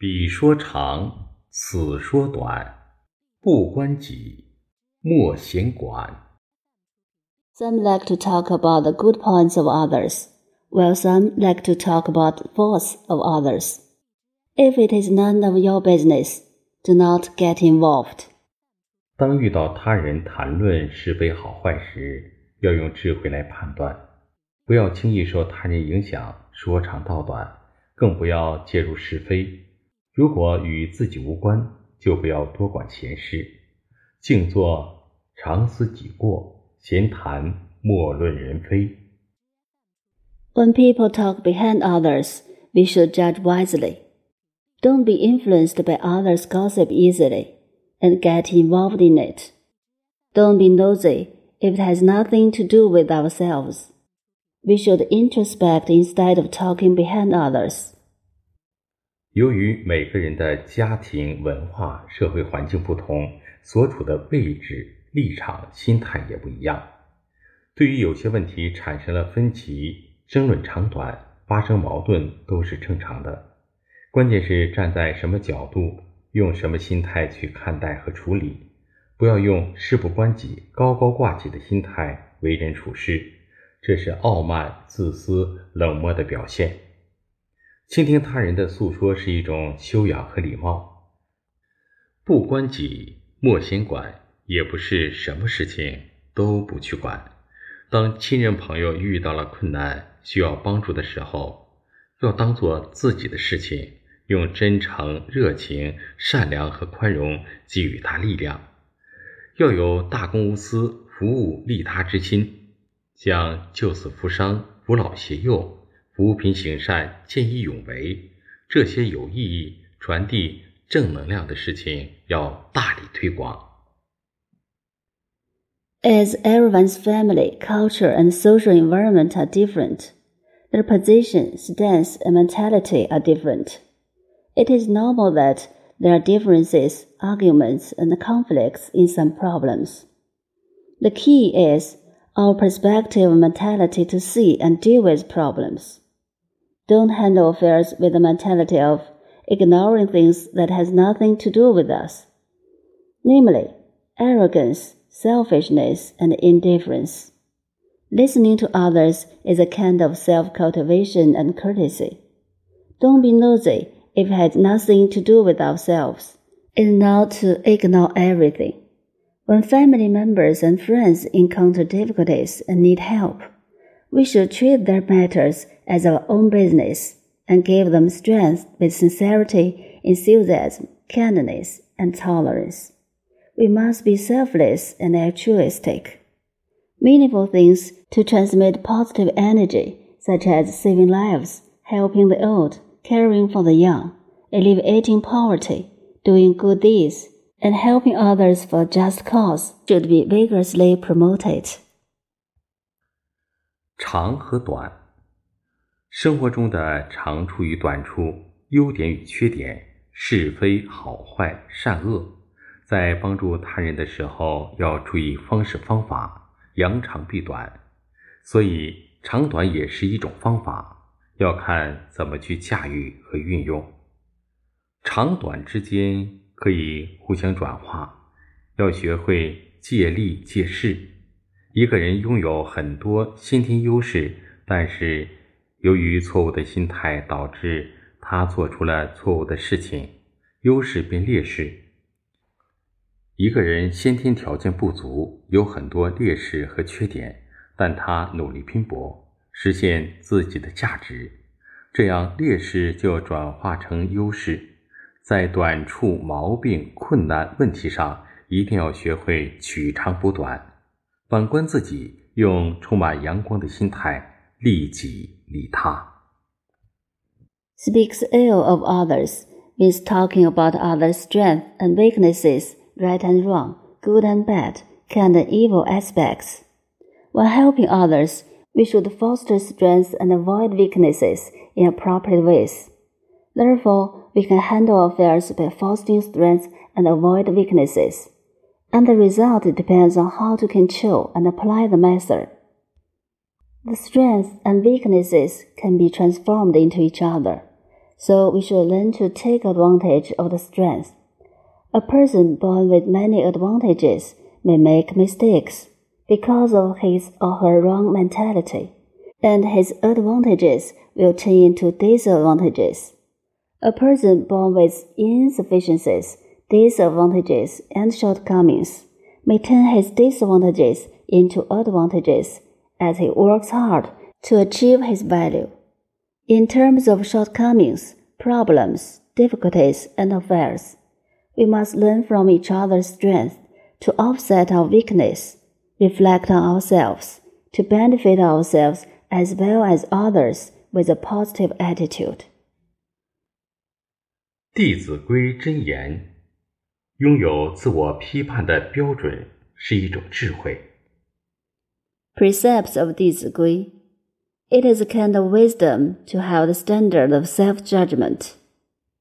彼说长，此说短，不关己，莫闲管。Some like to talk about the good points of others, while some like to talk about the faults of others. If it is none of your business, do not get involved. 当遇到他人谈论是非好坏时，要用智慧来判断，不要轻易受他人影响，说长道短，更不要介入是非。如果与自己无关，就不要多管闲事，静坐常思己过，闲谈莫论人非。When people talk behind others, we should judge wisely. Don't be influenced by others' gossip easily and get involved in it. Don't be nosy if it has nothing to do with ourselves. We should introspect instead of talking behind others. 由于每个人的家庭、文化、社会环境不同，所处的位置、立场、心态也不一样。对于有些问题产生了分歧，争论长短，发生矛盾都是正常的。关键是站在什么角度，用什么心态去看待和处理，不要用事不关己、高高挂起的心态为人处事，这是傲慢、自私、冷漠的表现。倾听他人的诉说是一种修养和礼貌。不关己，莫先管，也不是什么事情都不去管。当亲人朋友遇到了困难，需要帮助的时候，要当做自己的事情。用真诚、热情、善良和宽容给予他力量，要有大公无私、服务利他之心，像救死扶伤、扶老携幼、扶贫行善、见义勇为这些有意义、传递正能量的事情，要大力推广。As everyone's family, culture, and social environment are different, their position, stance, and mentality are different. It is normal that there are differences, arguments, and conflicts in some problems. The key is our perspective and mentality to see and deal with problems. Don't handle affairs with the mentality of ignoring things that has nothing to do with us, namely arrogance, selfishness, and indifference. Listening to others is a kind of self cultivation and courtesy. Don't be nosy if it has nothing to do with ourselves, is not to ignore everything. When family members and friends encounter difficulties and need help, we should treat their matters as our own business and give them strength with sincerity, enthusiasm, kindness, and tolerance. We must be selfless and altruistic. Meaningful things to transmit positive energy, such as saving lives, helping the old, caring for the young, alleviating poverty, doing good deeds, and helping others for just cause should be vigorously promoted. 长和短，生活中的长处与短处、优点与缺点、是非好坏、善恶，在帮助他人的时候要注意方式方法，扬长避短。所以，长短也是一种方法。要看怎么去驾驭和运用，长短之间可以互相转化。要学会借力借势。一个人拥有很多先天优势，但是由于错误的心态导致他做出了错误的事情，优势变劣势。一个人先天条件不足，有很多劣势和缺点，但他努力拼搏。实现自己的价值，这样劣势就转化成优势。在短处、毛病、困难问题上，一定要学会取长补短。反观自己，用充满阳光的心态利己利他。Speaks ill of others means talking about others' strengths and weaknesses, right and wrong, good and bad, kind and evil aspects. When helping others, we should foster strengths and avoid weaknesses in appropriate ways. Therefore, we can handle affairs by fostering strengths and avoid weaknesses. And the result depends on how to control and apply the method. The strengths and weaknesses can be transformed into each other. So we should learn to take advantage of the strengths. A person born with many advantages may make mistakes because of his or her wrong mentality, and his advantages will turn into disadvantages. A person born with insufficiencies, disadvantages, and shortcomings may turn his disadvantages into advantages as he works hard to achieve his value. In terms of shortcomings, problems, difficulties, and affairs, we must learn from each other's strength to offset our weakness, reflect on ourselves, to benefit ourselves as well as others with a positive attitude. 弟子规真言： 拥有自我批判的标准是一种智慧。Precepts of 弟子规 It is a kind of wisdom to have the standard of self-judgment.